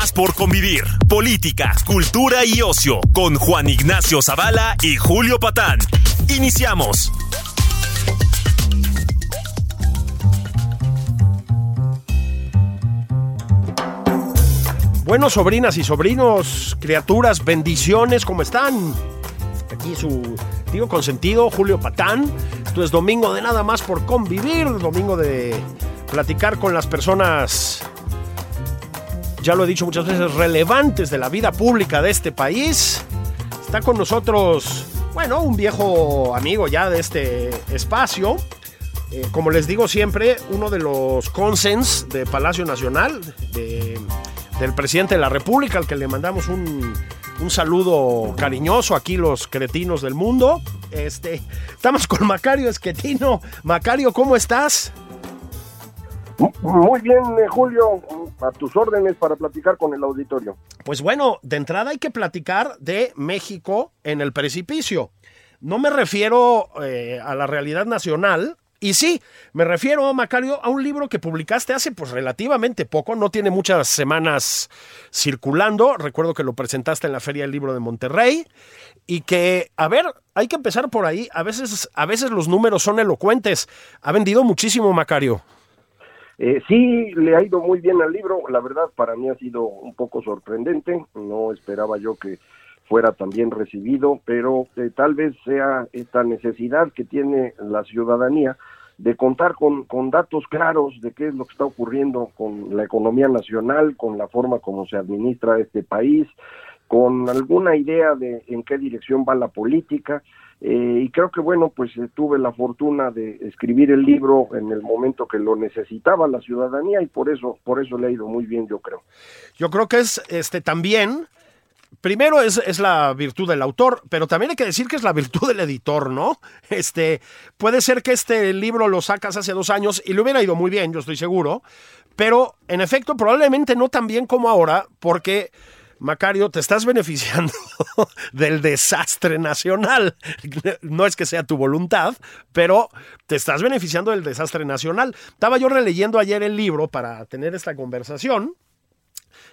más por convivir. Política, cultura y ocio con Juan Ignacio Zavala y Julio Patán. Iniciamos. Bueno, sobrinas y sobrinos, criaturas, bendiciones, ¿cómo están? Aquí su tío consentido, Julio Patán. Esto es domingo de nada más por convivir, domingo de platicar con las personas, ya lo he dicho muchas veces, relevantes de la vida pública de este país. Está con nosotros, bueno, un viejo amigo ya de este espacio. Eh, como les digo siempre, uno de los consens de Palacio Nacional, de del presidente de la República, al que le mandamos un, un saludo cariñoso aquí los cretinos del mundo. Este, estamos con Macario Esquetino. Macario, ¿cómo estás? Muy bien, eh, Julio, a tus órdenes para platicar con el auditorio. Pues bueno, de entrada hay que platicar de México en el precipicio. No me refiero eh, a la realidad nacional, y sí, me refiero, Macario, a un libro que publicaste hace pues relativamente poco, no tiene muchas semanas circulando, recuerdo que lo presentaste en la Feria del Libro de Monterrey y que, a ver, hay que empezar por ahí, a veces, a veces los números son elocuentes, ha vendido muchísimo, Macario. Eh, sí, le ha ido muy bien al libro, la verdad para mí ha sido un poco sorprendente, no esperaba yo que fuera también recibido, pero eh, tal vez sea esta necesidad que tiene la ciudadanía de contar con, con datos claros de qué es lo que está ocurriendo con la economía nacional, con la forma como se administra este país, con alguna idea de en qué dirección va la política. Eh, y creo que bueno, pues eh, tuve la fortuna de escribir el libro en el momento que lo necesitaba la ciudadanía y por eso, por eso le ha ido muy bien, yo creo. Yo creo que es este también primero es, la virtud del autor, pero también hay que decir que es la virtud del editor, ¿no? Este, puede ser que este libro lo sacas hace dos años y le hubiera ido muy bien, yo estoy seguro, pero en efecto probablemente no tan bien como ahora, porque... Macario, te estás beneficiando del desastre nacional. No es que sea tu voluntad, pero te estás beneficiando del desastre nacional. Estaba yo releyendo ayer el libro para tener esta conversación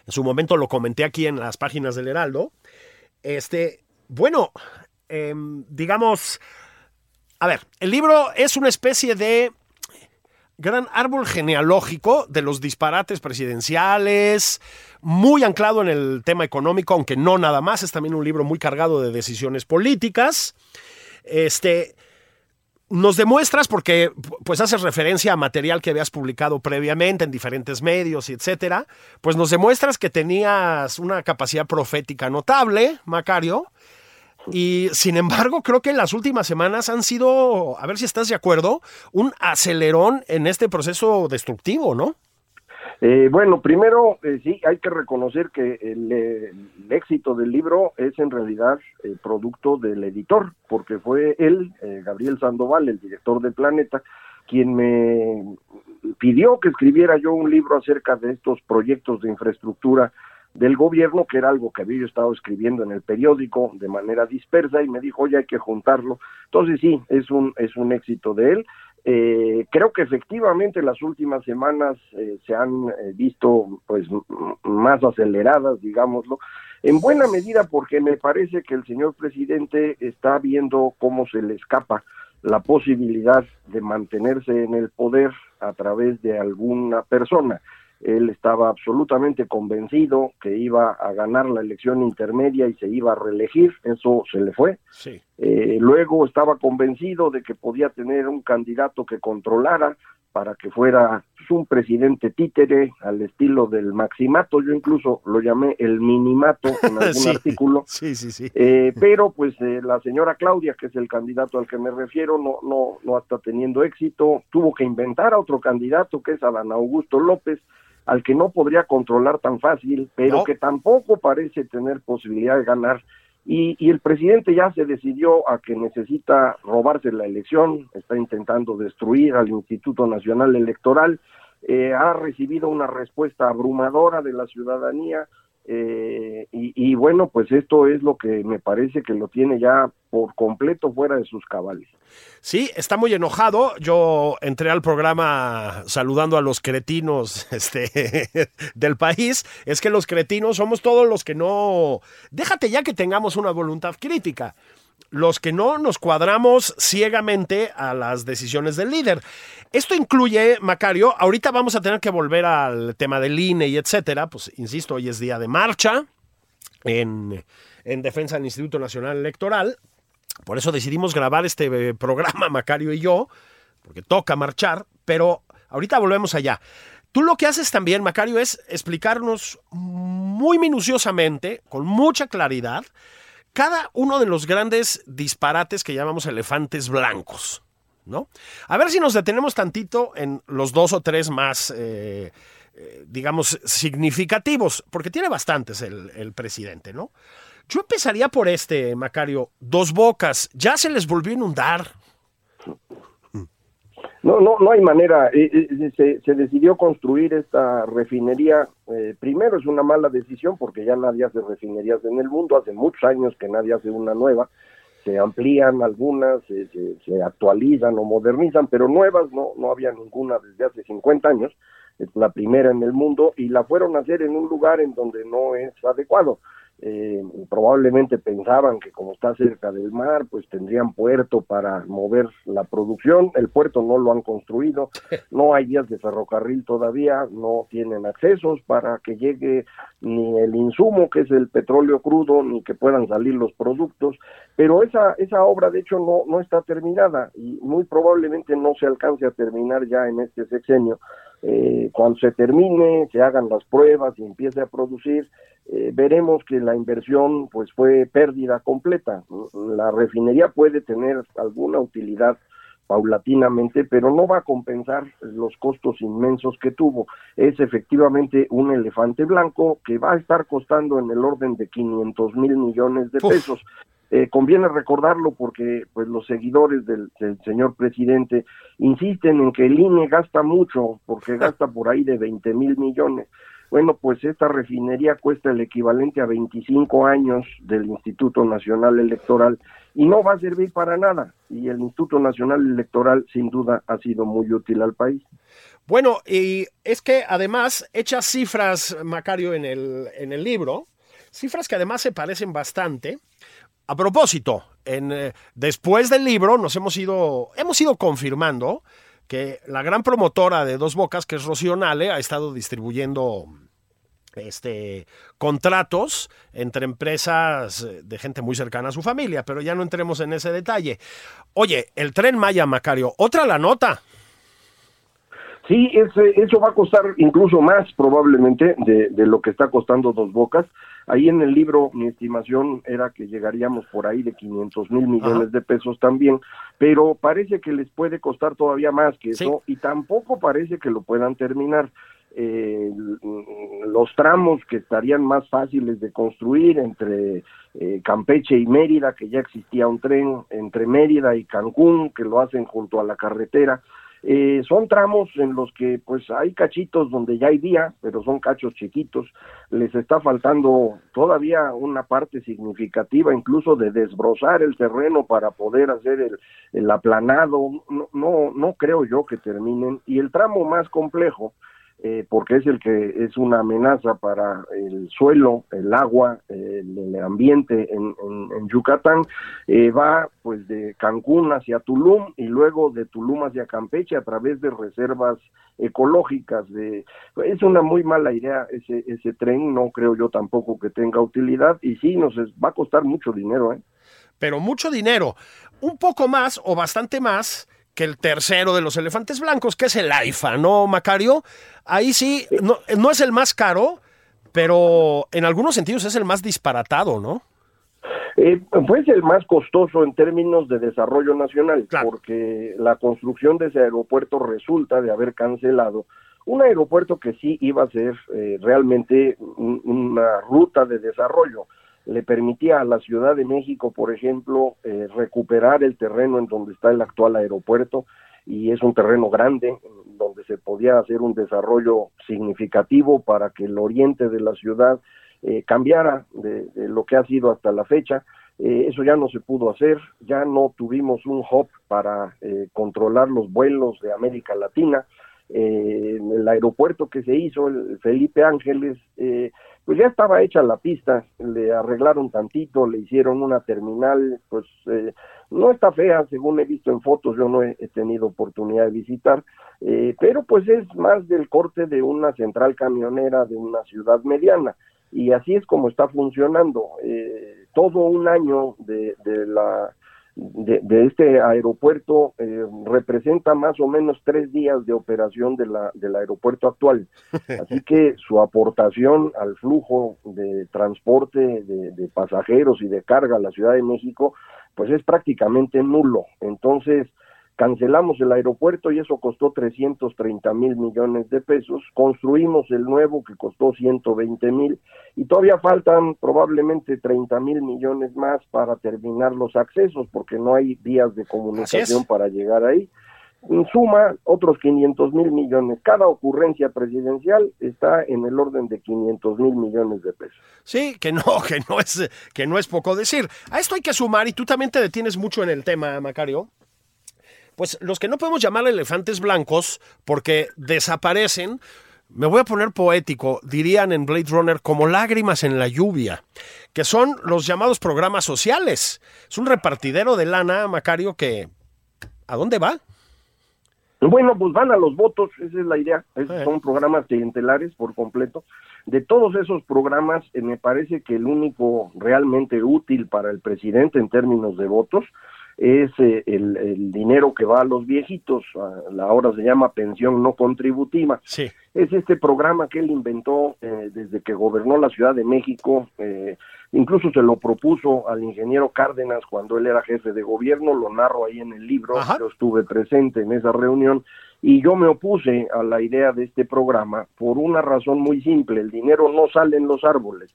en su momento lo comenté aquí en las páginas del Heraldo. Este, bueno, em, digamos, a ver, el libro es una especie de gran árbol genealógico de los disparates presidenciales, muy anclado en el tema económico, aunque no nada más, es también un libro muy cargado de decisiones políticas. Este, nos demuestras, porque pues haces referencia a material que habías publicado previamente en diferentes medios y etcétera, pues nos demuestras que tenías una capacidad profética notable, Macario, y sin embargo creo que las últimas semanas han sido, a ver si estás de acuerdo, un acelerón en este proceso destructivo, ¿no? Eh, bueno, primero eh, sí, hay que reconocer que el, éxito del libro es en realidad eh, producto del editor, porque fue él, Gabriel Sandoval, el director de Planeta, quien me pidió que escribiera yo un libro acerca de estos proyectos de infraestructura del gobierno, que era algo que había yo estado escribiendo en el periódico de manera dispersa y me dijo, oye, hay que juntarlo. Entonces sí, es un, es un éxito de él. Eh, creo que efectivamente las últimas semanas eh, se han eh, visto pues más aceleradas, digámoslo, en buena medida porque me parece que el señor presidente está viendo cómo se le escapa la posibilidad de mantenerse en el poder a través de alguna persona. Él estaba absolutamente convencido que iba a ganar la elección intermedia y se iba a reelegir, eso se le fue. Eh, luego estaba convencido de que podía tener un candidato que controlara para que fuera un presidente títere al estilo del maximato, yo incluso lo llamé el minimato en algún artículo, sí, sí, sí. Eh, pero pues eh, la señora Claudia, que es el candidato al que me refiero, no, no, no está teniendo éxito, tuvo que inventar a otro candidato que es Adán Augusto López, al que no podría controlar tan fácil, pero que tampoco parece tener posibilidad de ganar. Y, el presidente ya se decidió a que necesita robarse la elección, está intentando destruir al Instituto Nacional Electoral, eh, ha recibido una respuesta abrumadora de la ciudadanía, eh, y, bueno, pues esto es lo que me parece que lo tiene ya por completo fuera de sus cabales. Sí, está muy enojado. Yo entré al programa saludando a los cretinos este, del país. Es que los cretinos somos todos los que no... Déjate ya que tengamos una voluntad crítica los que no nos cuadramos ciegamente a las decisiones del líder. Esto incluye, Macario, ahorita vamos a tener que volver al tema del INE y etcétera, pues insisto, hoy es día de marcha en, en defensa del Instituto Nacional Electoral. Por eso decidimos grabar este eh, programa, Macario y yo, porque toca marchar, pero ahorita volvemos allá. Tú lo que haces también, Macario, es explicarnos muy minuciosamente, con mucha claridad, cada uno de los grandes disparates que llamamos elefantes blancos. ¿no? A ver si nos detenemos tantito en los dos o tres más, eh, eh, digamos, significativos, porque tiene bastantes el, el, presidente, ¿no? Yo empezaría por este, Macario, dos bocas, ya se les volvió a inundar. No, no, no hay manera. Eh, eh, se, decidió construir esta refinería. Eh, primero es una mala decisión porque ya nadie hace refinerías en el mundo. Hace muchos años que nadie hace una nueva. Se amplían algunas, se, se, actualizan o modernizan, pero nuevas no, no había ninguna desde hace 50 años. Es la primera en el mundo y la fueron a hacer en un lugar en donde no es adecuado eh, probablemente pensaban que como está cerca del mar, pues tendrían puerto para mover la producción. El puerto no lo han construido, no hay vías de ferrocarril todavía, no tienen accesos para que llegue ni el insumo, que es el petróleo crudo, ni que puedan salir los productos. Pero esa, esa obra, de hecho, no, no está terminada y muy probablemente no se alcance a terminar ya en este sexenio. Eh, cuando se termine, se hagan las pruebas y empiece a producir, eh, veremos que la inversión pues fue pérdida completa. La refinería puede tener alguna utilidad paulatinamente, pero no va a compensar los costos inmensos que tuvo. Es efectivamente un elefante blanco que va a estar costando en el orden de 500 mil millones de pesos. Eh, conviene recordarlo porque pues los seguidores del, señor presidente insisten en que el INE gasta mucho, porque gasta por ahí de 20 mil millones. Bueno, pues esta refinería cuesta el equivalente a 25 años del Instituto Nacional Electoral y no va a servir para nada. Y el Instituto Nacional Electoral sin duda ha sido muy útil al país. Bueno, y es que además echa cifras, Macario, en el, en el libro, cifras que además se parecen bastante. A propósito, en, eh, después del libro nos hemos ido, hemos ido confirmando que la gran promotora de Dos Bocas, que es Rocío Nale, ha estado distribuyendo este, contratos entre empresas de gente muy cercana a su familia, pero ya no entremos en ese detalle. Oye, el tren Maya, Macario, otra la nota. Sí, eso va a costar incluso más probablemente de, lo que está costando Dos Bocas. Ahí en el libro mi estimación era que llegaríamos por ahí de 500 mil millones de pesos también, pero parece que les puede costar todavía más que eso y tampoco parece que lo puedan terminar. Eh, los tramos que estarían más fáciles de construir entre eh, Campeche y Mérida, que ya existía un tren, entre Mérida y Cancún, que lo hacen junto a la carretera, eh, son tramos en los que pues hay cachitos donde ya hay vía, pero son cachos chiquitos. Les está faltando todavía una parte significativa, incluso de desbrozar el terreno para poder hacer el, el aplanado. No, no, no creo yo que terminen. Y el tramo más complejo, eh, porque es el que es una amenaza para el suelo, el agua, el, ambiente en, Yucatán, eh, va pues de Cancún hacia Tulum y luego de Tulum hacia Campeche a través de reservas ecológicas. De, es una muy mala idea ese, ese tren, no creo yo tampoco que tenga utilidad y sí, nos va a costar mucho dinero. ¿eh? Pero mucho dinero, un poco más o bastante más que el tercero de los elefantes blancos, que es el AIFA, ¿no, Macario? Ahí sí, no, no es el más caro, pero en algunos sentidos es el más disparatado, ¿no? Eh, pues el más costoso en términos de desarrollo nacional, porque la construcción de ese aeropuerto resulta de haber cancelado un aeropuerto que sí iba a ser eh, realmente una ruta de desarrollo. Le permitía a la Ciudad de México, por ejemplo, eh, recuperar el terreno en donde está el actual aeropuerto, y es un terreno grande donde se podía hacer un desarrollo significativo para que el oriente de la ciudad eh, cambiara de, lo que ha sido hasta la fecha. Eh, eso ya no se pudo hacer, ya no tuvimos un hub para eh, controlar los vuelos de América Latina. El aeropuerto que se hizo, el Felipe Ángeles, pues ya estaba hecha la pista, le arreglaron tantito, le hicieron una terminal, pues no está fea, según he visto en fotos, yo no he, tenido oportunidad de visitar, pero pues es más del corte de una central camionera de una ciudad mediana y así es como está funcionando. Eh, todo un año de, la de, este aeropuerto eh, representa más o menos tres días de operación de la, del aeropuerto actual. Así que su aportación al flujo de transporte de, de, pasajeros y de carga a la Ciudad de México, pues es prácticamente nulo. Entonces, cancelamos el aeropuerto y eso costó 330 mil millones de pesos, construimos el nuevo que costó 120 mil y todavía faltan probablemente 30 mil millones más para terminar los accesos porque no hay vías de comunicación para llegar ahí. En suma, otros 500 mil millones. Cada ocurrencia presidencial está en el orden de 500 mil millones de pesos. Sí, que no, que no es, que no es poco decir. A esto hay que sumar, y tú también te detienes mucho en el tema, Macario, pues los que no podemos llamar elefantes blancos porque desaparecen, me voy a poner poético, dirían en Blade Runner como lágrimas en la lluvia, que son los llamados programas sociales. Es un repartidero de lana, Macario, que ¿a dónde va? Bueno, pues van a los votos, esa es la idea. Esos son programas clientelares por completo. De todos esos programas, eh, me parece que el único realmente útil para el presidente en términos de votos es eh, el, dinero que va a los viejitos, ahora se llama pensión no contributiva. Sí. Es este programa que él inventó eh, desde que gobernó la Ciudad de México, eh, incluso se lo propuso al ingeniero Cárdenas cuando él era jefe de gobierno, lo narro ahí en el libro, yo estuve presente en esa reunión y yo me opuse a la idea de este programa por una razón muy simple, el dinero no sale en los árboles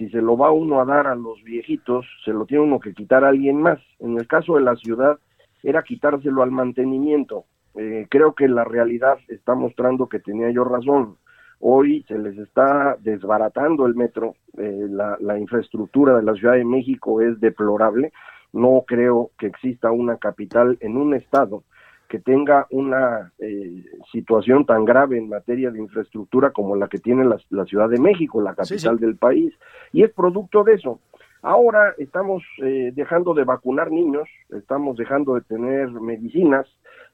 si se lo va uno a dar a los viejitos, se lo tiene uno que quitar a alguien más. En el caso de la ciudad, era quitárselo al mantenimiento. Eh, creo que la realidad está mostrando que tenía yo razón. Hoy se les está desbaratando el metro, eh, la, la infraestructura de la Ciudad de México es deplorable. No creo que exista una capital en un estado que tenga una eh, situación tan grave en materia de infraestructura como la que tiene la, Ciudad de México, la capital del país, y es producto de eso. Ahora estamos eh, dejando de vacunar niños, estamos dejando de tener medicinas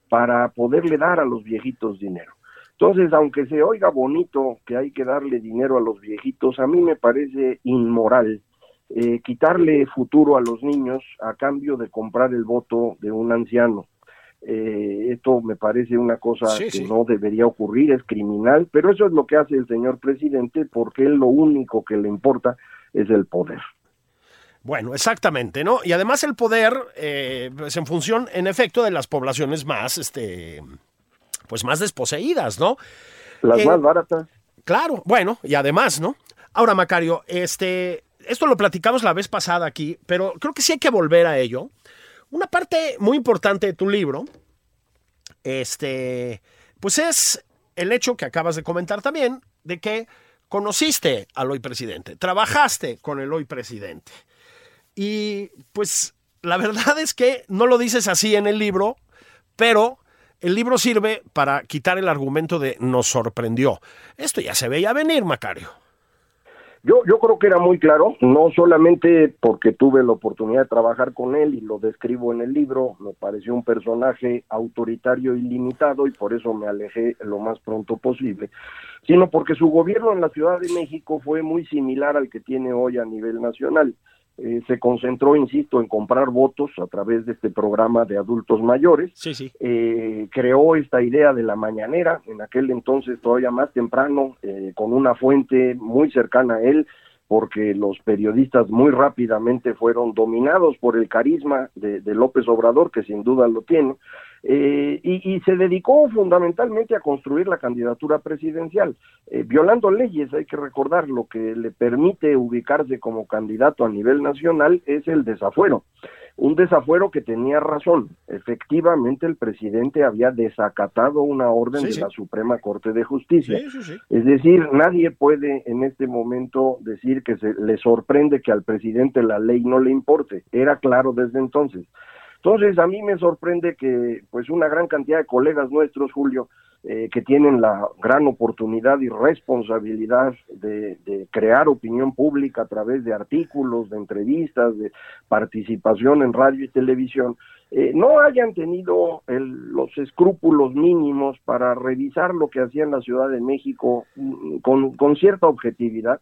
para poderle dar a los viejitos dinero. Entonces, aunque se oiga bonito que hay que darle dinero a los viejitos, a mí me parece inmoral eh, quitarle futuro a los niños a cambio de comprar el voto de un anciano. Eh, esto me parece una cosa que no debería ocurrir, es criminal, pero eso es lo que hace el señor presidente porque él lo único que le importa es el poder. Bueno, exactamente, ¿no? Y además el poder, eh, pues en función, en efecto, de las poblaciones más, este, pues más desposeídas, ¿no? Las eh, más baratas. Claro, bueno, y además, ¿no? Ahora, Macario, este, esto lo platicamos la vez pasada aquí, pero creo que sí hay que volver a ello. Una parte muy importante de tu libro, este, pues es el hecho que acabas de comentar también, de que conociste al hoy presidente, trabajaste con el hoy presidente. Y pues la verdad es que no lo dices así en el libro, pero el libro sirve para quitar el argumento de nos sorprendió. Esto ya se veía venir, Macario. Yo, yo creo que era muy claro, no solamente porque tuve la oportunidad de trabajar con él y lo describo en el libro, me pareció un personaje autoritario y limitado y por eso me alejé lo más pronto posible, sino porque su gobierno en la Ciudad de México fue muy similar al que tiene hoy a nivel nacional. Eh, se concentró, insisto, en comprar votos a través de este programa de adultos mayores. Sí, sí. Eh, creó esta idea de la mañanera, en aquel entonces todavía más temprano, eh, con una fuente muy cercana a él, porque los periodistas muy rápidamente fueron dominados por el carisma de, de López Obrador, que sin duda lo tiene, eh, y, y, se dedicó fundamentalmente a construir la candidatura presidencial, eh, violando leyes, hay que recordar, lo que le permite ubicarse como candidato a nivel nacional es el desafuero. Un desafuero que tenía razón. Efectivamente, el presidente había desacatado una orden Sí, de sí. la Suprema Corte de Justicia. Sí. Es decir, nadie puede en este momento decir que se le sorprende que al presidente la ley no le importe. Era claro desde entonces. Entonces, a mí me sorprende que pues una gran cantidad de colegas nuestros, Julio, eh, que tienen la gran oportunidad y responsabilidad de, crear opinión pública a través de artículos, de entrevistas, de participación en radio y televisión, eh, no hayan tenido el- los escrúpulos mínimos para revisar lo que hacía en la Ciudad de México mm, con cierta objetividad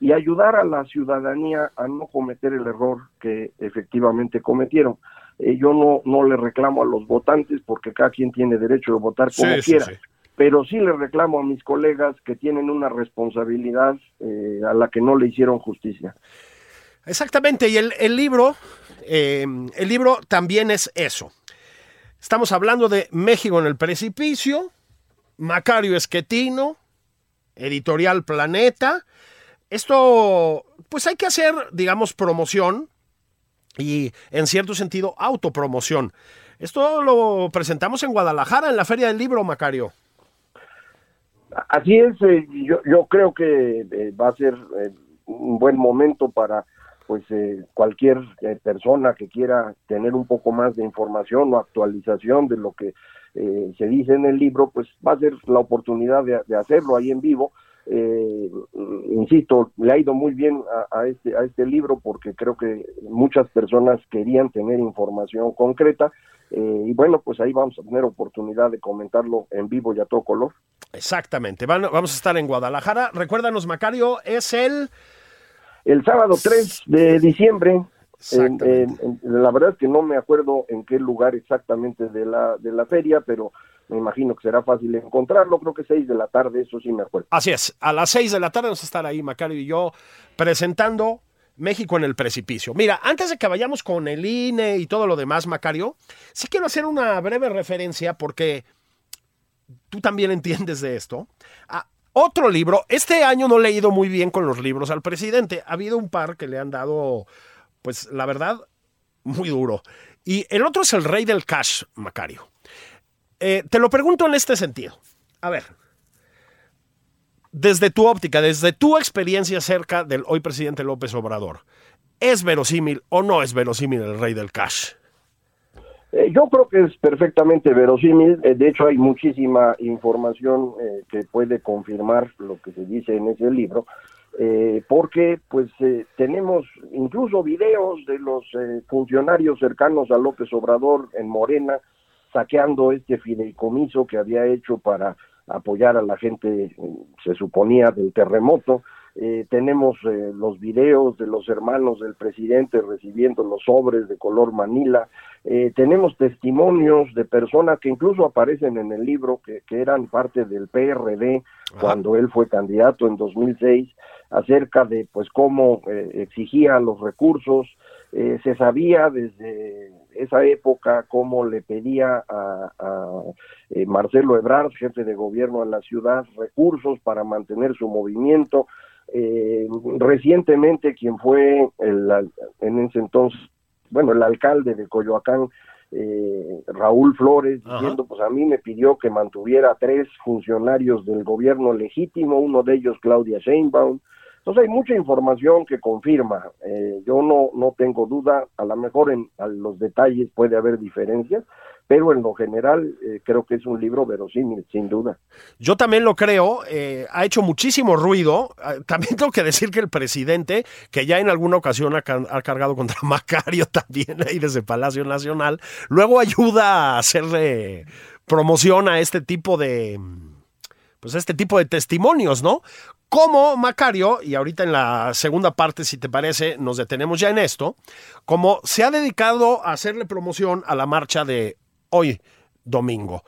y ayudar a la ciudadanía a no cometer el error que efectivamente cometieron. Eh, yo no, no le reclamo a los votantes porque cada quien tiene derecho de votar como Sí, sí, quiera, sí. pero sí le reclamo a mis colegas que tienen una responsabilidad eh, a la que no le hicieron justicia. Exactamente, y el, el libro, eh, el libro también es eso. Estamos hablando de México en el precipicio, Macario Esquetino, Editorial Planeta. Esto, pues hay que hacer, digamos, promoción y, en cierto sentido, autopromoción. Esto lo presentamos en Guadalajara, en la Feria del Libro, Macario. Así es, eh, yo, creo que eh, va a ser eh, un buen momento para pues eh, cualquier persona que quiera tener un poco más de información o actualización de lo que se dice en el libro, pues va a ser la oportunidad de, de hacerlo ahí en vivo. Eh, insisto, le ha ido muy bien a, a este a este libro porque creo que muchas personas querían tener información concreta eh, y bueno, pues ahí vamos a tener oportunidad de comentarlo en vivo y a todo color. Exactamente, Van- vamos a estar en Guadalajara. Recuérdanos, Macario, es el... El sábado 3 de diciembre, en- Exactamente. en- en- la verdad es que no me acuerdo en qué lugar exactamente de la, de la feria, pero me imagino que será fácil encontrarlo, creo que 6 de la tarde, eso sí me acuerdo. Así es, a las 6 de la tarde vamos a estar ahí, Macario y yo, presentando México en el precipicio. Mira, antes de que vayamos con el INE y todo lo demás, Macario, sí quiero hacer una breve referencia porque tú también entiendes de esto. a otro libro, este año no he ido muy bien con los libros al presidente. Ha habido un par que le han dado, pues la verdad, muy duro. Y el otro es El Rey del Cash, Macario. Eh, te lo pregunto en este sentido. A ver, desde tu óptica, desde tu experiencia cerca del hoy presidente López Obrador, ¿es verosímil o no es verosímil el rey del cash? Eh, yo creo que es perfectamente verosímil, eh, de hecho hay muchísima información eh, que puede confirmar lo que se dice en ese libro, porque pues tenemos incluso videos de los funcionarios cercanos a López Obrador en Morena saqueando este fideicomiso que había hecho para apoyar a la gente, eh, se suponía, del terremoto. Eh, tenemos eh, los videos de los hermanos del presidente recibiendo los sobres de color manila. Eh, tenemos testimonios de personas que incluso aparecen en el libro que, que eran parte del PRD Ajá. cuando él fue candidato en 2006 acerca de pues cómo eh, exigía los recursos. Eh, se sabía desde esa época cómo le pedía a, a eh, Marcelo Ebrard, jefe de gobierno en la ciudad, recursos para mantener su movimiento. Eh, recientemente quien fue el, en ese entonces, bueno, el alcalde de Coyoacán, eh, Raúl Flores, Ajá. diciendo, pues a mí me pidió que mantuviera tres funcionarios del gobierno legítimo, uno de ellos Claudia Sheinbaum. Entonces hay mucha información que confirma. Eh, yo no, no tengo duda, a lo mejor en los detalles puede haber diferencias, pero en lo general eh, creo que es un libro verosímil, sin duda. Yo también lo creo, eh, ha hecho muchísimo ruido. Ah, También tengo que decir que el presidente, que ya en alguna ocasión ha cargado contra Macario también ahí desde Palacio Nacional, luego ayuda a hacerle promoción a este tipo de, pues este tipo de testimonios, ¿no? Como Macario, y ahorita en la segunda parte, si te parece, nos detenemos ya en esto, como se ha dedicado a hacerle promoción a la marcha de hoy, domingo.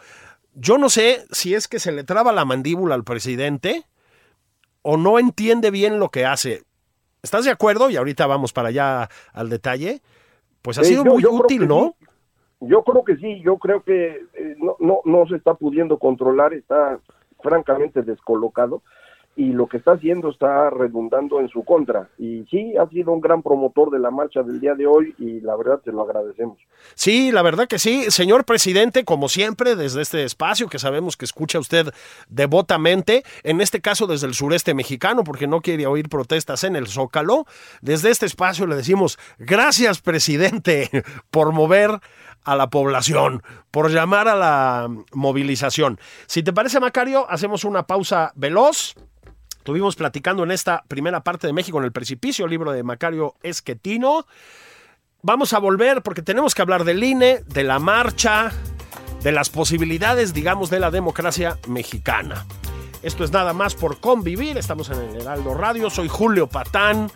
Yo no sé si es que se le traba la mandíbula al presidente o no entiende bien lo que hace. ¿Estás de acuerdo? Y ahorita vamos para allá al detalle. Pues ha sido muy útil, ¿no? Yo creo que sí, yo creo que eh, no, no, no se está pudiendo controlar, está francamente descolocado y lo que está haciendo está redundando en su contra. Y sí, ha sido un gran promotor de la marcha del día de hoy y la verdad te lo agradecemos. Sí, la verdad que sí. Señor presidente, como siempre, desde este espacio que sabemos que escucha usted devotamente, en este caso desde el sureste mexicano, porque no quiere oír protestas en el Zócalo, desde este espacio le decimos, gracias presidente por mover a la población, por llamar a la movilización. Si te parece, Macario, hacemos una pausa veloz. Estuvimos platicando en esta primera parte de México en el precipicio, libro de Macario Esquetino. Vamos a volver porque tenemos que hablar del INE, de la marcha, de las posibilidades, digamos, de la democracia mexicana. Esto es nada más por convivir. Estamos en el Heraldo Radio. Soy Julio Patán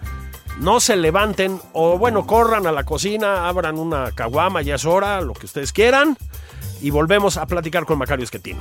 no se levanten o bueno, corran a la cocina, abran una caguama, ya es hora, lo que ustedes quieran, y volvemos a platicar con Macario Esquetino.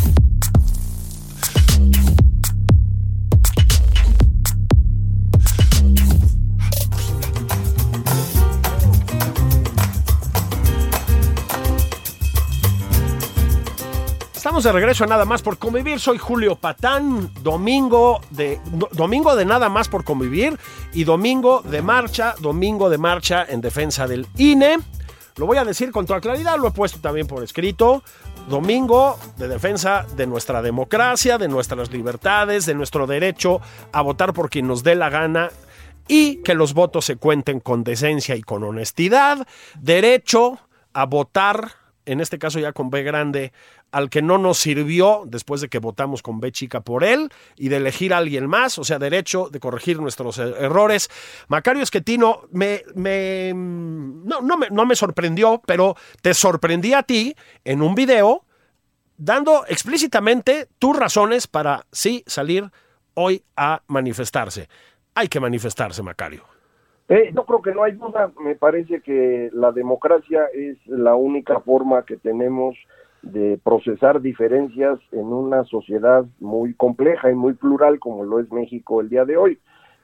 Estamos de regreso a Nada más por convivir. Soy Julio Patán. Domingo de, domingo de Nada más por convivir y domingo de marcha, domingo de marcha en defensa del INE. Lo voy a decir con toda claridad, lo he puesto también por escrito. Domingo de defensa de nuestra democracia, de nuestras libertades, de nuestro derecho a votar por quien nos dé la gana y que los votos se cuenten con decencia y con honestidad. Derecho a votar, en este caso ya con B grande, al que no nos sirvió después de que votamos con B chica por él y de elegir a alguien más, o sea, derecho de corregir nuestros er-, errores. Macario Esquetino me, me, no, no, me, no me sorprendió, pero te sorprendí a ti en un video dando explícitamente tus razones para sí salir hoy a manifestarse. Hay que manifestarse, Macario. Eh, yo creo que no hay duda, me parece que la democracia es la única forma que tenemos de procesar diferencias en una sociedad muy compleja y muy plural como lo es México el día de hoy.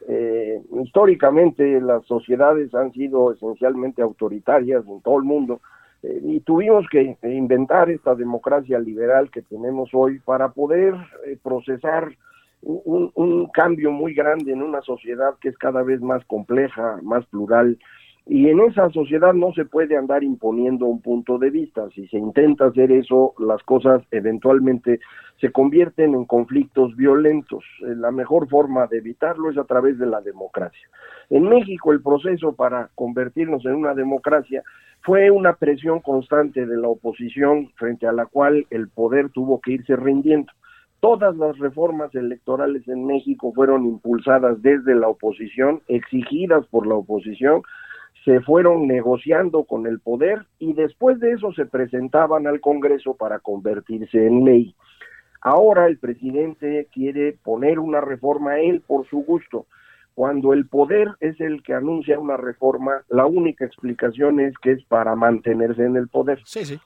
Eh, históricamente las sociedades han sido esencialmente autoritarias en todo el mundo eh, y tuvimos que inventar esta democracia liberal que tenemos hoy para poder eh, procesar un, cambio muy grande en una sociedad que es cada vez más compleja, más plural y en esa sociedad no se puede andar imponiendo un punto de vista. Si se intenta hacer eso, las cosas eventualmente se convierten en conflictos violentos. Eh, la mejor forma de evitarlo es a través de la democracia. En México el proceso para convertirnos en una democracia fue una presión constante de la oposición frente a la cual el poder tuvo que irse rindiendo. Todas las reformas electorales en México fueron impulsadas desde la oposición, exigidas por la oposición, se fueron negociando con el poder y después de eso se presentaban al Congreso para convertirse en ley. Ahora el presidente quiere poner una reforma él por su gusto. Cuando el poder es el que anuncia una reforma, la única explicación es que es para mantenerse en el poder.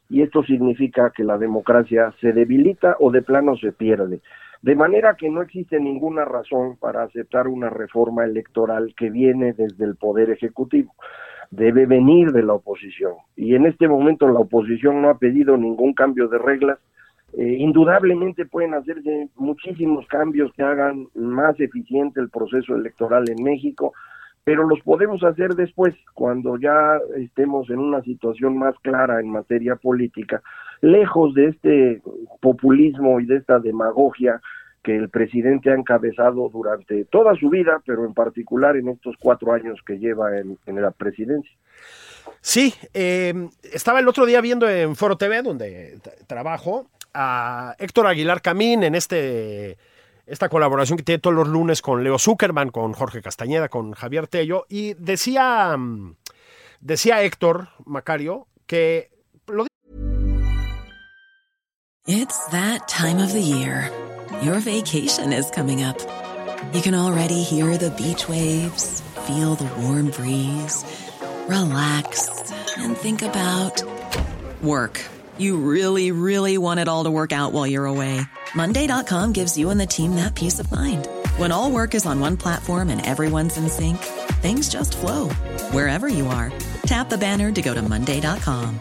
Y esto significa que la democracia se debilita o de plano se pierde. De manera que no existe ninguna razón para aceptar una reforma electoral que viene desde el Poder Ejecutivo debe venir de la oposición. Y en este momento la oposición no ha pedido ningún cambio de reglas, Eh, indudablemente pueden hacerse muchísimos cambios que hagan más eficiente el proceso electoral en México, pero los podemos hacer después, cuando ya estemos en una situación más clara en materia política, lejos de este populismo y de esta demagogia que el presidente ha encabezado durante toda su vida, pero en particular en estos cuatro años que lleva en, la presidencia. Sí, eh, estaba el otro día viendo en Foro TV, donde trabajo, a Héctor Aguilar Camín en este esta colaboración que tiene todos los lunes con Leo Zuckerman, con Jorge Castañeda, con Javier Tello, y decía, mm, decía Héctor Macario que lo It's that time of the year. Your vacation is coming up. You can already hear the beach waves, feel the warm breeze, relax and think about work. You really, really want it all to work out while you're away. Monday.com gives you and the team that peace of mind. When all work is on one platform and everyone's in sync, things just flow wherever you are. Tap the banner to go to Monday.com.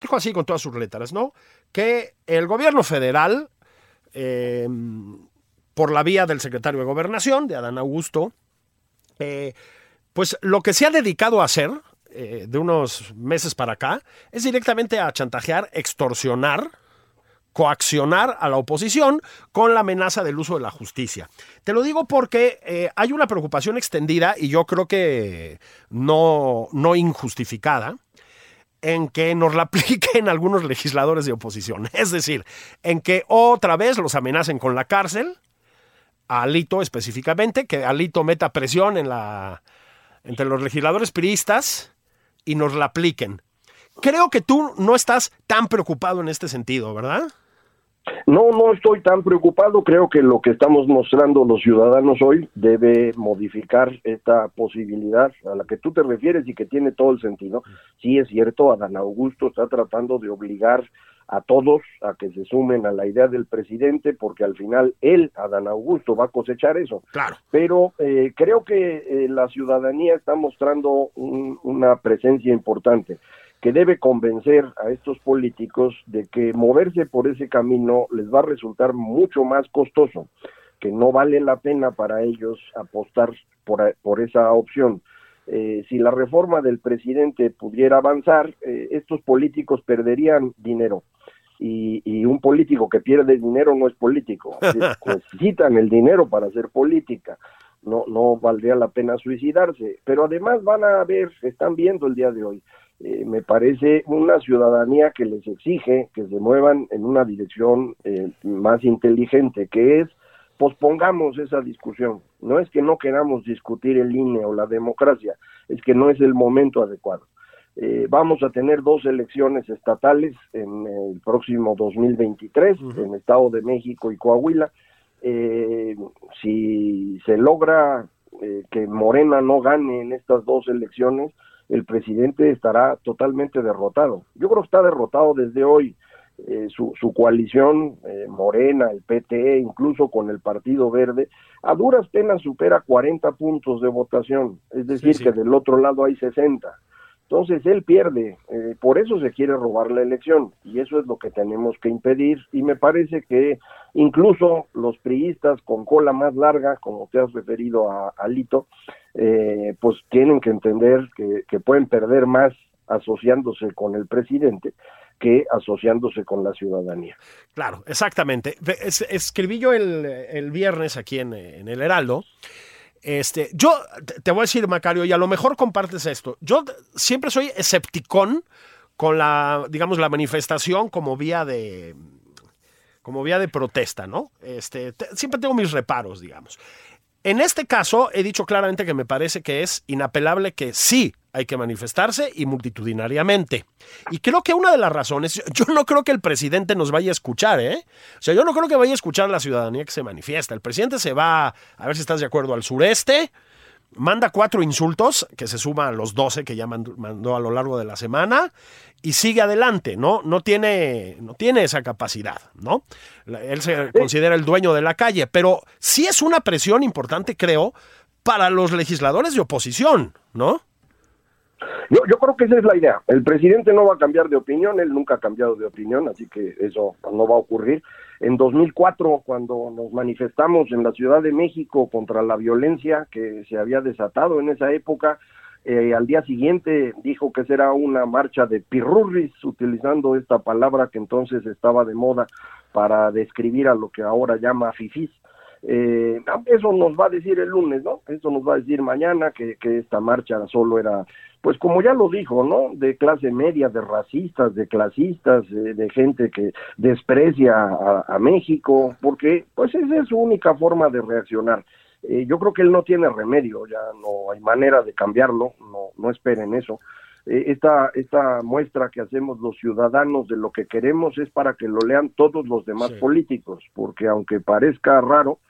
Dijo así con todas sus letras, ¿no? Que el gobierno federal, eh, por la vía del secretario de Gobernación, de Adán Augusto, eh, pues lo que se ha dedicado a hacer eh, de unos meses para acá es directamente a chantajear, extorsionar, coaccionar a la oposición con la amenaza del uso de la justicia. Te lo digo porque eh, hay una preocupación extendida y yo creo que no, no injustificada en que nos la apliquen algunos legisladores de oposición. Es decir, en que otra vez los amenacen con la cárcel, a Alito específicamente, que Alito meta presión en la, entre los legisladores priistas y nos la apliquen. Creo que tú no estás tan preocupado en este sentido, ¿verdad? No, no estoy tan preocupado. Creo que lo que estamos mostrando los ciudadanos hoy debe modificar esta posibilidad a la que tú te refieres y que tiene todo el sentido. Sí es cierto, Adán Augusto está tratando de obligar a todos a que se sumen a la idea del presidente, porque al final él, Adán Augusto, va a cosechar eso. Claro. Pero eh, creo que eh, la ciudadanía está mostrando una presencia importante que debe convencer a estos políticos de que moverse por ese camino les va a resultar mucho más costoso, que no vale la pena para ellos apostar por, por esa opción. Eh, si la reforma del presidente pudiera avanzar, estos políticos perderían dinero y, un político que pierde dinero no es político. Necesitan el dinero para hacer política. No, no valdría la pena suicidarse. Pero además van a ver, están viendo el día de hoy, eh, me parece una ciudadanía que les exige que se muevan en una dirección eh, más inteligente, que es pospongamos esa discusión. No es que no queramos discutir el INE o la democracia, es que no es el momento adecuado. Eh, vamos a tener dos elecciones estatales en el próximo 2023 en Estado de México y Coahuila. Eh, si se logra eh, que Morena no gane en estas dos elecciones, el presidente estará totalmente derrotado. Yo creo que está derrotado desde hoy. su, su, coalición Morena, el PT, incluso con el Partido Verde, a duras penas supera 40 puntos de votación, es decir, que del otro lado hay 60. Entonces él pierde, eh, por eso se quiere robar la elección y eso es lo que tenemos que impedir y me parece que incluso los priistas con cola más larga, como te has referido a Alito, eh, pues tienen que entender que, pueden perder más asociándose con el presidente que asociándose con la ciudadanía. Claro, exactamente. escribí yo el, viernes aquí en, en el Heraldo este, yo te voy a decir, Macario, y a lo mejor compartes esto. Yo siempre soy escepticón con la, digamos, la manifestación como vía de, como vía de protesta, ¿no? Este, siempre tengo mis reparos, digamos. En este caso, he dicho claramente que me parece que es inapelable que sí hay que manifestarse y multitudinariamente. Y creo que una de las razones, yo no creo que el presidente nos vaya a escuchar, ¿eh? O sea, yo no creo que vaya a escuchar a la ciudadanía que se manifiesta. El presidente se va, a ver si estás de acuerdo, al sureste, manda cuatro insultos, que se suman a los doce que ya mandó a lo largo de la semana, y sigue adelante, ¿no? No tiene, no tiene esa capacidad, ¿no? Él se considera el dueño de la calle, pero sí es una presión importante, creo, para los legisladores de oposición, ¿no? Yo, yo creo que esa es la idea. El presidente no va a cambiar de opinión, él nunca ha cambiado de opinión, así que eso no va a ocurrir. En 2004, cuando nos manifestamos en la Ciudad de México contra la violencia que se había desatado en esa época, eh, al día siguiente dijo que será una marcha de pirurris, utilizando esta palabra que entonces estaba de moda para describir a lo que ahora llama fifís. Eh, eso nos va a decir el lunes, ¿no? Eso nos va a decir mañana que, que esta marcha solo era, pues como ya lo dijo, ¿no? De clase media, de racistas, de clasistas, eh, de gente que desprecia a, a, México, porque pues esa es su única forma de reaccionar. Eh, yo creo que él no tiene remedio, ya no hay manera de cambiarlo, no, no esperen eso. Eh, esta, esta muestra que hacemos los ciudadanos de lo que queremos es para que lo lean todos los demás sí. políticos, porque aunque parezca raro,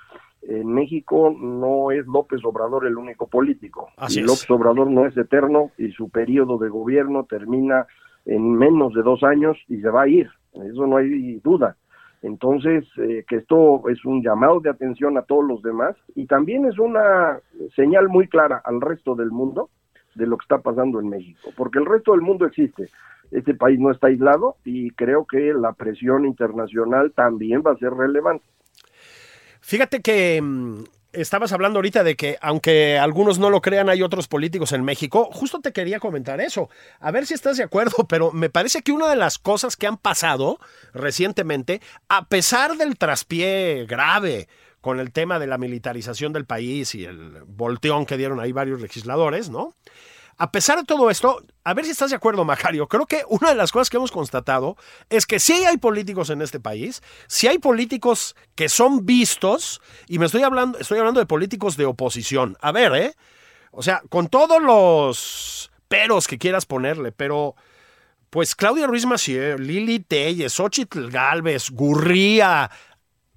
en México no es López Obrador el único político. Así y es. López Obrador no es eterno y su periodo de gobierno termina en menos de dos años y se va a ir. Eso no hay duda. Entonces, eh, que esto es un llamado de atención a todos los demás y también es una señal muy clara al resto del mundo de lo que está pasando en México, porque el resto del mundo existe. Este país no está aislado y creo que la presión internacional también va a ser relevante. Fíjate que mmm, estabas hablando ahorita de que, aunque algunos no lo crean, hay otros políticos en México. Justo te quería comentar eso. A ver si estás de acuerdo, pero me parece que una de las cosas que han pasado recientemente, a pesar del traspié grave con el tema de la militarización del país y el volteón que dieron ahí varios legisladores, ¿no? A pesar de todo esto, a ver si estás de acuerdo, Macario, creo que una de las cosas que hemos constatado es que sí hay políticos en este país, sí hay políticos que son vistos, y me estoy hablando, estoy hablando de políticos de oposición. A ver, ¿eh? O sea, con todos los peros que quieras ponerle, pero pues Claudia Ruiz Massieu, Lili Telles, Xochitl Galvez, Gurría,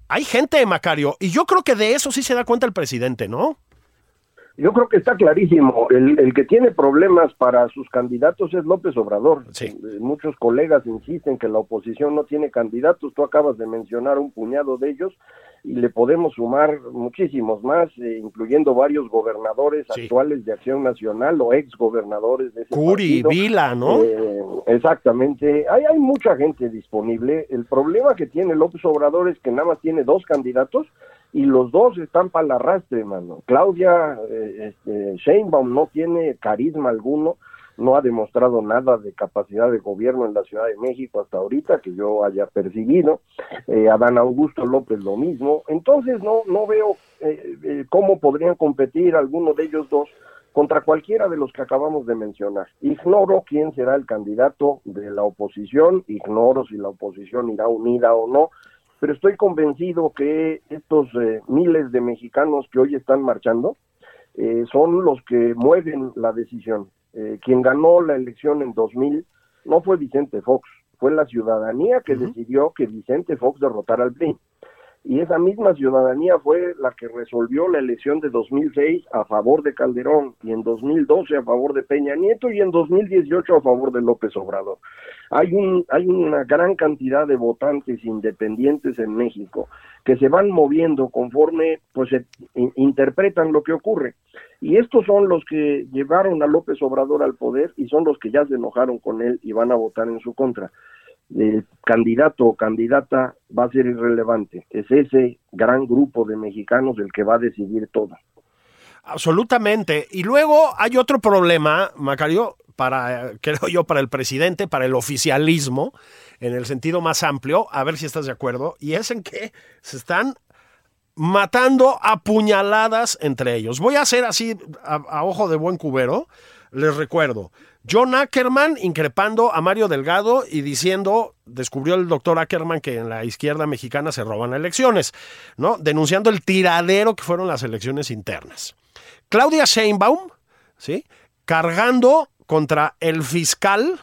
hay gente, Macario, y yo creo que de eso sí se da cuenta el presidente, ¿no? Yo creo que está clarísimo. El, el, que tiene problemas para sus candidatos es López Obrador. Sí. Eh, muchos colegas insisten que la oposición no tiene candidatos. Tú acabas de mencionar un puñado de ellos y le podemos sumar muchísimos más, eh, incluyendo varios gobernadores Sí. actuales de Acción Nacional o ex gobernadores de ese Curi, partido. Vila, ¿no? Eh, exactamente. Hay, hay mucha gente disponible. El problema que tiene López Obrador es que nada más tiene dos candidatos y los dos están para el arrastre, mano. Claudia eh, este, Sheinbaum no tiene carisma alguno, no ha demostrado nada de capacidad de gobierno en la Ciudad de México hasta ahorita que yo haya percibido. Eh, Adán Augusto López lo mismo. Entonces no no veo eh, eh, cómo podrían competir alguno de ellos dos contra cualquiera de los que acabamos de mencionar. Ignoro quién será el candidato de la oposición, ignoro si la oposición irá unida o no, pero estoy convencido que estos eh, miles de mexicanos que hoy están marchando eh, son los que mueven la decisión. Eh, quien ganó la elección en 2000 no fue Vicente Fox, fue la ciudadanía que uh -huh. decidió que Vicente Fox derrotara al PRI. Y esa misma ciudadanía fue la que resolvió la elección de 2006 a favor de Calderón y en 2012 a favor de Peña Nieto y en 2018 a favor de López Obrador. Hay, un, hay una gran cantidad de votantes independientes en México que se van moviendo conforme pues se interpretan lo que ocurre. Y estos son los que llevaron a López Obrador al poder y son los que ya se enojaron con él y van a votar en su contra el candidato o candidata va a ser irrelevante. Es ese gran grupo de mexicanos el que va a decidir todo. Absolutamente. Y luego hay otro problema, Macario, para, creo yo, para el presidente, para el oficialismo, en el sentido más amplio, a ver si estás de acuerdo, y es en que se están matando a puñaladas entre ellos. Voy a hacer así, a, a ojo de buen cubero, les recuerdo, John Ackerman increpando a Mario Delgado y diciendo, descubrió el doctor Ackerman que en la izquierda mexicana se roban elecciones, ¿no? Denunciando el tiradero que fueron las elecciones internas. Claudia Sheinbaum, ¿sí? Cargando contra el fiscal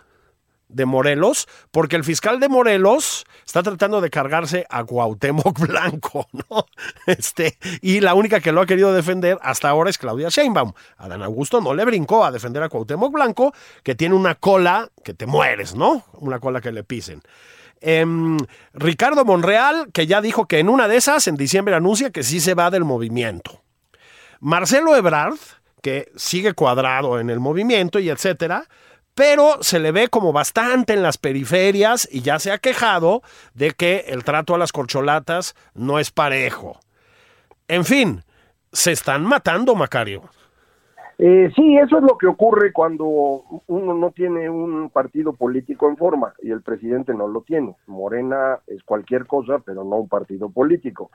de Morelos, porque el fiscal de Morelos está tratando de cargarse a Cuauhtémoc Blanco, ¿no? Este, y la única que lo ha querido defender hasta ahora es Claudia Sheinbaum. Adán Augusto no le brincó a defender a Cuauhtémoc Blanco, que tiene una cola que te mueres, ¿no? Una cola que le pisen. Eh, Ricardo Monreal, que ya dijo que en una de esas, en diciembre, anuncia que sí se va del movimiento. Marcelo Ebrard, que sigue cuadrado en el movimiento y etcétera, pero se le ve como bastante en las periferias y ya se ha quejado de que el trato a las corcholatas no es parejo. En fin, se están matando, Macario. Eh, sí, eso es lo que ocurre cuando uno no tiene un partido político en forma y el presidente no lo tiene. Morena es cualquier cosa, pero no un partido político.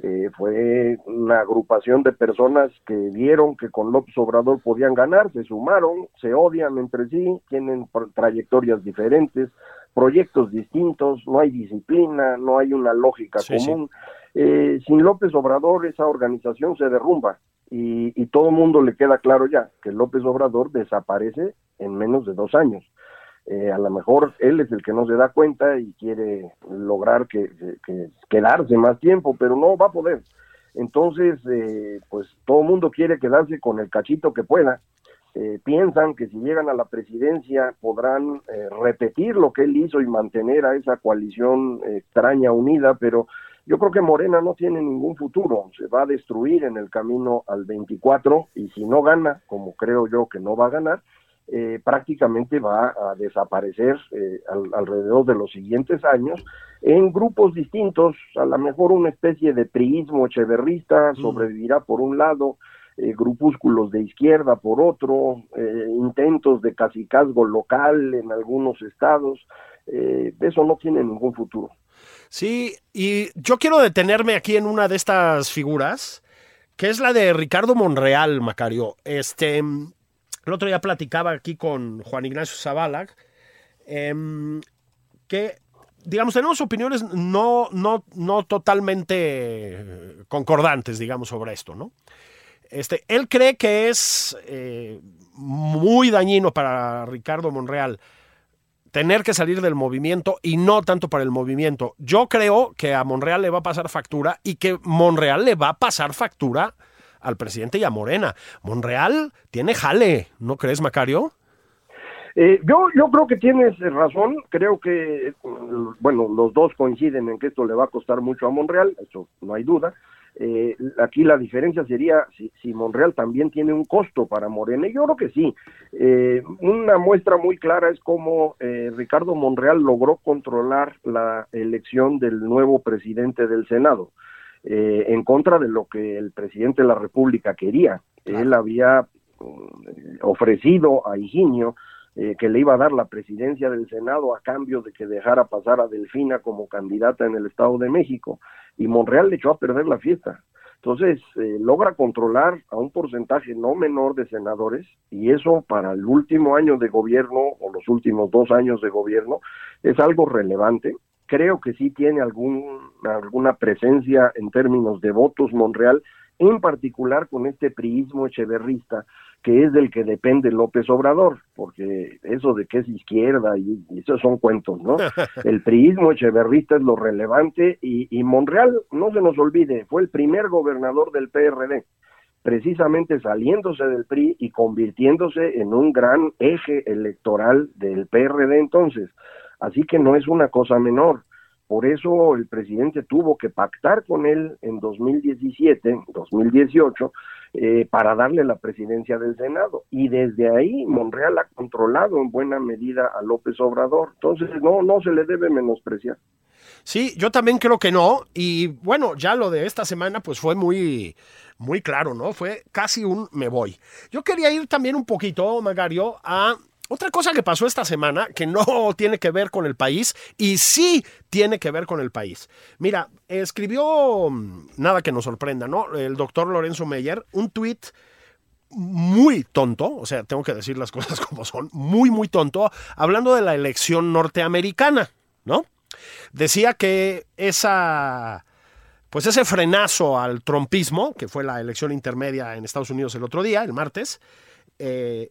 Eh, fue una agrupación de personas que vieron que con López Obrador podían ganar, se sumaron, se odian entre sí, tienen trayectorias diferentes, proyectos distintos, no hay disciplina, no hay una lógica común. Eh, sin López Obrador esa organización se derrumba y, y todo el mundo le queda claro ya que López Obrador desaparece en menos de dos años. Eh, a lo mejor él es el que no se da cuenta y quiere lograr que, quedarse más tiempo, pero no va a poder. Entonces, eh, pues todo el mundo quiere quedarse con el cachito que pueda. Eh, piensan que si llegan a la presidencia podrán repetir lo que él hizo y mantener a esa coalición extraña unida, pero yo creo que Morena no tiene ningún futuro, se va a destruir en el camino al 24 y si no gana, como creo yo que no va a ganar, eh, prácticamente va a desaparecer eh, alrededor de los siguientes años en grupos distintos, a lo mejor una especie de priismo echeverrista sobrevivirá por un lado, eh, grupúsculos de izquierda por otro, intentos de casicazgo local en algunos estados, eso no tiene ningún futuro. Sí, y yo quiero detenerme aquí en una de estas figuras, que es la de Ricardo Monreal, Macario. Este, el otro día platicaba aquí con Juan Ignacio Zavala em, que, digamos, tenemos opiniones no, no, no totalmente concordantes, digamos, sobre esto, ¿no? Este, él cree que es eh, muy dañino para Ricardo Monreal tener que salir del movimiento y no tanto para el movimiento. Yo creo que a Monreal le va a pasar factura y que Monreal le va a pasar factura al presidente y a Morena. Monreal tiene jale, ¿no crees, Macario? Eh, yo, yo creo que tienes razón, creo que, bueno, los dos coinciden en que esto le va a costar mucho a Monreal, eso no hay duda. Eh, aquí la diferencia sería si, si, Monreal también tiene un costo para Morena, yo creo que sí. Eh, una muestra muy clara es cómo Ricardo Monreal logró controlar la elección del nuevo presidente del Senado. Eh, en contra de lo que el presidente de la República quería. Él había mm, ofrecido a Higinio eh, que le iba a dar la presidencia del Senado a cambio de que dejara pasar a Delfina como candidata en el Estado de México. Y Monreal le echó a perder la fiesta. Entonces, eh, logra controlar a un porcentaje no menor de senadores y eso para el último año de gobierno o los últimos dos años de gobierno es algo relevante creo que sí tiene algún, alguna presencia en términos de votos Monreal, en particular con este priismo echeverrista, que es del que depende López Obrador, porque eso de que es izquierda y, esos son cuentos, ¿no? El priismo echeverrista es lo relevante y, y Monreal, no se nos olvide, fue el primer gobernador del PRD precisamente saliéndose del PRI y convirtiéndose en un gran eje electoral del PRD entonces. Así que no es una cosa menor. Por eso el presidente tuvo que pactar con él en 2017, 2018, eh, para darle la presidencia del Senado. Y desde ahí Monreal ha controlado en buena medida a López Obrador. Entonces, no, no se le debe menospreciar. Sí, yo también creo que no. Y bueno, ya lo de esta semana, pues fue muy, muy claro, ¿no? Fue casi un me voy. Yo quería ir también un poquito, Magario, a otra cosa que pasó esta semana que no tiene que ver con el país y sí tiene que ver con el país. Mira, escribió, mm, nada que nos sorprenda, ¿no? El doctor Lorenzo Meyer, un tuit muy tonto, o sea, tengo que decir las cosas como son, muy, muy tonto, hablando de la elección norteamericana, ¿no? Decía que esa, pues ese frenazo al trompismo, que fue la elección intermedia en Estados Unidos el otro día, el martes, eh,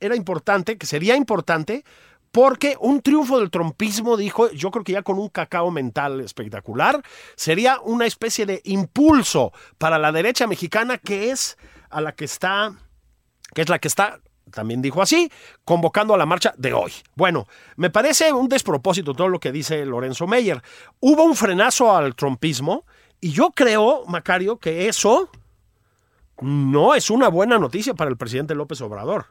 era importante, que sería importante, porque un triunfo del trompismo, dijo, yo creo que ya con un cacao mental espectacular, sería una especie de impulso para la derecha mexicana que es a la que está, que es la que está también dijo así, convocando a la marcha de hoy. Bueno, me parece un despropósito todo lo que dice Lorenzo Meyer. Hubo un frenazo al trompismo y yo creo, Macario, que eso no es una buena noticia para el presidente López Obrador.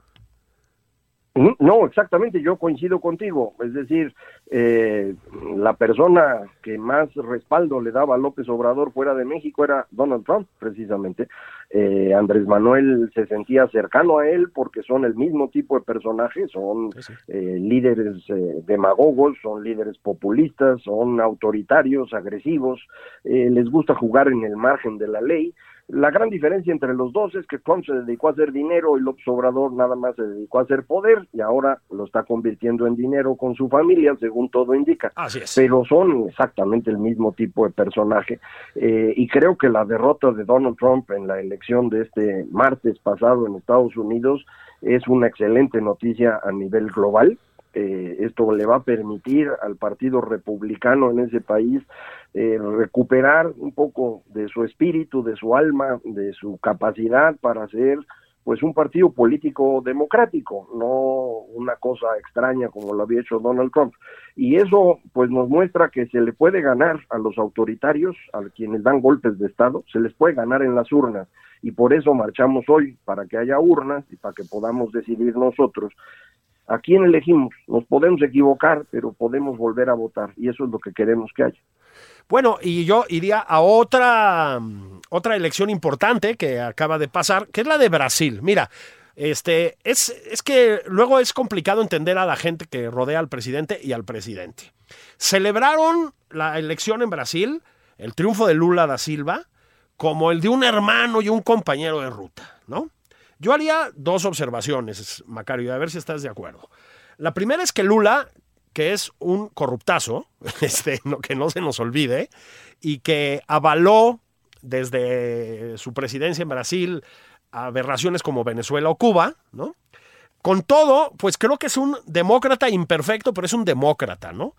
No, exactamente, yo coincido contigo. Es decir, eh, la persona que más respaldo le daba a López Obrador fuera de México era Donald Trump, precisamente. Eh, Andrés Manuel se sentía cercano a él porque son el mismo tipo de personajes, son eh, líderes demagogos, son líderes populistas, son autoritarios, agresivos, les gusta jugar en el margen de la ley la gran diferencia entre los dos es que Trump se dedicó a hacer dinero y López Obrador nada más se dedicó a hacer poder y ahora lo está convirtiendo en dinero con su familia, según todo indica. Así es. Pero son exactamente el mismo tipo de personaje. Eh, y creo que la derrota de Donald Trump en la elección de este martes pasado en Estados Unidos es una excelente noticia a nivel global. Eh, esto le va a permitir al Partido Republicano en ese país eh, recuperar un poco de su espíritu, de su alma, de su capacidad para ser pues un partido político democrático, no una cosa extraña como lo había hecho Donald Trump. Y eso pues nos muestra que se le puede ganar a los autoritarios, a quienes dan golpes de Estado, se les puede ganar en las urnas. Y por eso marchamos hoy, para que haya urnas y para que podamos decidir nosotros a quién elegimos. Nos podemos equivocar, pero podemos volver a votar y eso es lo que queremos que haya. Bueno, y yo iría a otra, otra elección importante que acaba de pasar, que es la de Brasil. Mira, este, es, es que luego es complicado entender a la gente que rodea al presidente y al presidente. Celebraron la elección en Brasil, el triunfo de Lula da Silva, como el de un hermano y un compañero de ruta, ¿no? Yo haría dos observaciones, Macario, a ver si estás de acuerdo. La primera es que Lula, que es un corruptazo, este, que no se nos olvide, y que avaló desde su presidencia en Brasil aberraciones como Venezuela o Cuba, ¿no? Con todo, pues creo que es un demócrata imperfecto, pero es un demócrata, ¿no?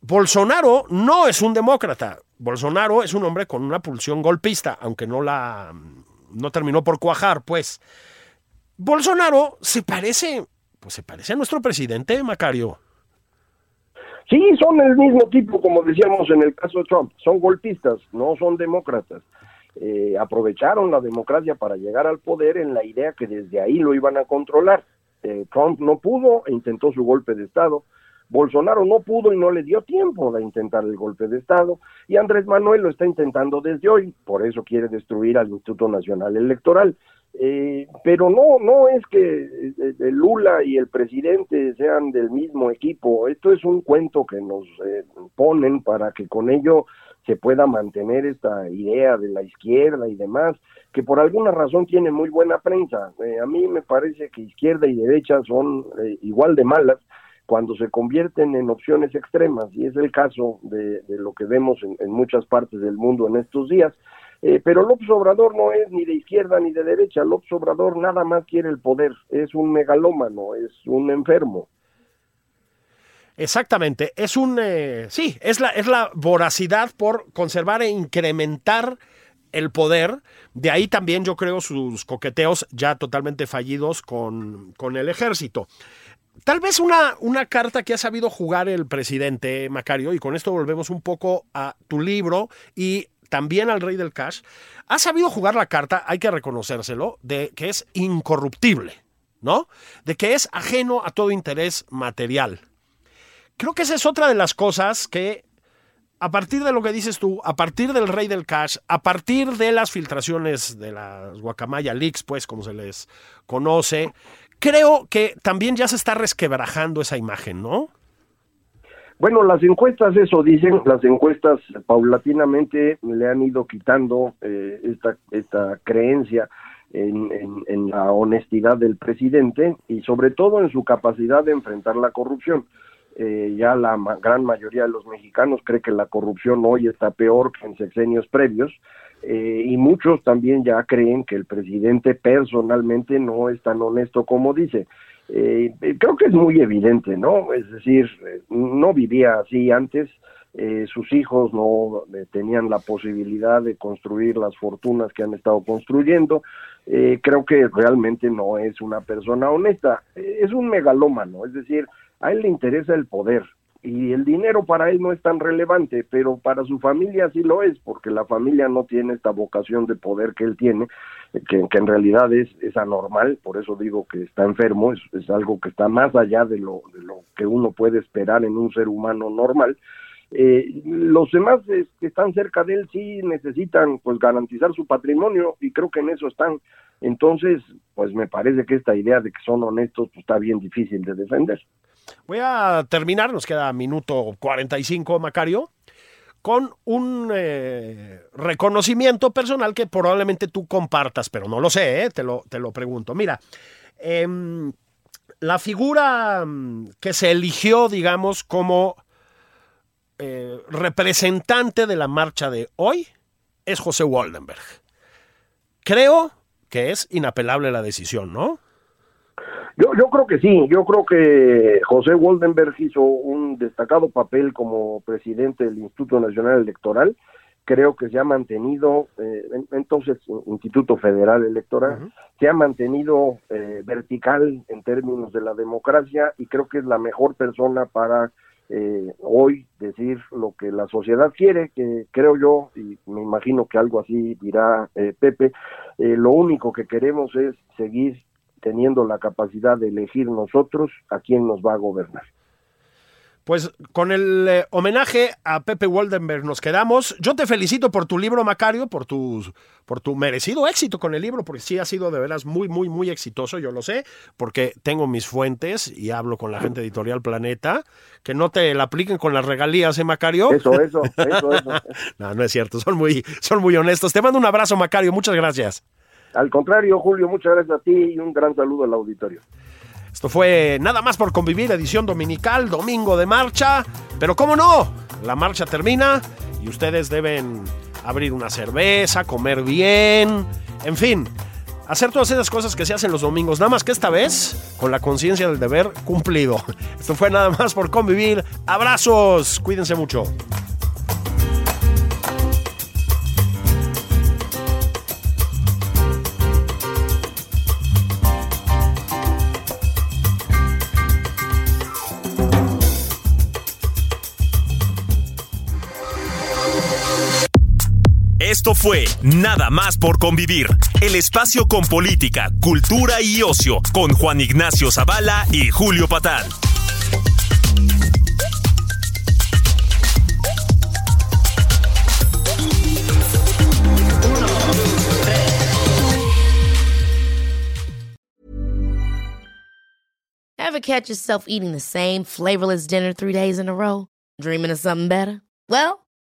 Bolsonaro no es un demócrata. Bolsonaro es un hombre con una pulsión golpista, aunque no la no terminó por cuajar, pues. Bolsonaro se parece, pues se parece a nuestro presidente, Macario. Sí, son el mismo tipo, como decíamos en el caso de Trump, son golpistas, no son demócratas. Eh, aprovecharon la democracia para llegar al poder en la idea que desde ahí lo iban a controlar. Eh, Trump no pudo e intentó su golpe de Estado. Bolsonaro no pudo y no le dio tiempo de intentar el golpe de Estado y Andrés Manuel lo está intentando desde hoy, por eso quiere destruir al Instituto Nacional Electoral. Eh, pero no, no es que eh, eh, Lula y el presidente sean del mismo equipo. Esto es un cuento que nos ponen para que con ello se pueda mantener esta idea de la izquierda y demás, que por alguna razón tiene muy buena prensa. a mí me parece que izquierda y derecha son igual de malas cuando se convierten en opciones extremas, y es el caso de, lo que vemos en muchas partes del mundo en estos días. Eh, pero López Obrador no es ni de izquierda ni de derecha, López Obrador nada más quiere el poder, es un megalómano, es un enfermo. Exactamente, es un, eh, sí, es la, es la voracidad por conservar e incrementar el poder, de ahí también yo creo sus coqueteos ya totalmente fallidos con, con el ejército. Tal vez una, una, carta que ha sabido jugar el presidente Macario, y con esto volvemos un poco a tu libro y también al rey del cash, ha sabido jugar la carta, hay que reconocérselo, de que es incorruptible, ¿no? De que es ajeno a todo interés material. Creo que esa es otra de las cosas que, a partir de lo que dices tú, a partir del rey del cash, a partir de las filtraciones de las Guacamaya Leaks, pues como se les conoce, creo que también ya se está resquebrajando esa imagen, ¿no? Bueno, las encuestas, eso dicen, las encuestas paulatinamente le han ido quitando eh, esta, esta creencia en, en, la honestidad del presidente y sobre todo en su capacidad de enfrentar la corrupción. Eh, ya la gran mayoría de los mexicanos cree que la corrupción hoy está peor que en sexenios previos eh, y muchos también ya creen que el presidente personalmente no es tan honesto como dice. Eh, creo que es muy evidente, ¿no? Es decir, eh, no vivía así antes, eh, sus hijos no tenían la posibilidad de construir las fortunas que han estado construyendo. creo que realmente no es una persona honesta, es un megalómano, es decir, a él le interesa el poder, y el dinero para él no es tan relevante, pero para su familia sí lo es, porque la familia no tiene esta vocación de poder que él tiene, que, en realidad es, es anormal, por eso digo que está enfermo, es, es algo que está más allá de lo, de lo que uno puede esperar en un ser humano normal. Eh, los demás que están cerca de él sí necesitan pues garantizar su patrimonio y creo que en eso están. Entonces, pues me parece que esta idea de que son honestos pues, está bien difícil de defender. Voy a terminar, nos queda minuto 45, Macario, con un eh, reconocimiento personal que probablemente tú compartas, pero no lo sé, eh, te, lo, te lo pregunto. Mira, em, la figura mm, que se eligió, digamos, como eh, representante de la marcha de hoy es José Waldenberg. Creo que es inapelable la decisión, ¿no? Yo, yo creo que sí, yo creo que José Woldenberg hizo un destacado papel como presidente del Instituto Nacional Electoral, creo que se ha mantenido, eh, entonces Instituto Federal Electoral, se ha mantenido eh, vertical en términos de la democracia y creo que es la mejor persona para eh, hoy decir lo que la sociedad quiere, que creo yo, y me imagino que algo así dirá Pepe, lo único que queremos es seguir teniendo la capacidad de elegir nosotros a quién nos va a gobernar. Pues con el eh, homenaje a Pepe Waldenberg nos quedamos. Yo te felicito por tu libro, Macario, por tu, por tu merecido éxito con el libro, porque sí ha sido de veras muy, muy, muy exitoso, yo lo sé, porque tengo mis fuentes y hablo con la gente Editorial Planeta. Que no te la apliquen con las regalías, ¿eh, Macario? Eso, eso, eso, eso. no, no es cierto, son muy, son muy honestos. Te mando un abrazo, Macario, muchas gracias. Al contrario, Julio, muchas gracias a ti y un gran saludo al auditorio. Esto fue Nada más por convivir, edición dominical, domingo de marcha. Pero cómo no, la marcha termina y ustedes deben abrir una cerveza, comer bien, en fin, hacer todas esas cosas que se hacen los domingos. Nada más que esta vez con la conciencia del deber cumplido. Esto fue Nada más por convivir. Abrazos, cuídense mucho. Esto fue Nada más por convivir, el espacio con política, cultura y ocio, con Juan Ignacio Zavala y Julio Patán. Ever catch yourself eating the same flavorless dinner three days in a row? Dreaming of something better? Well,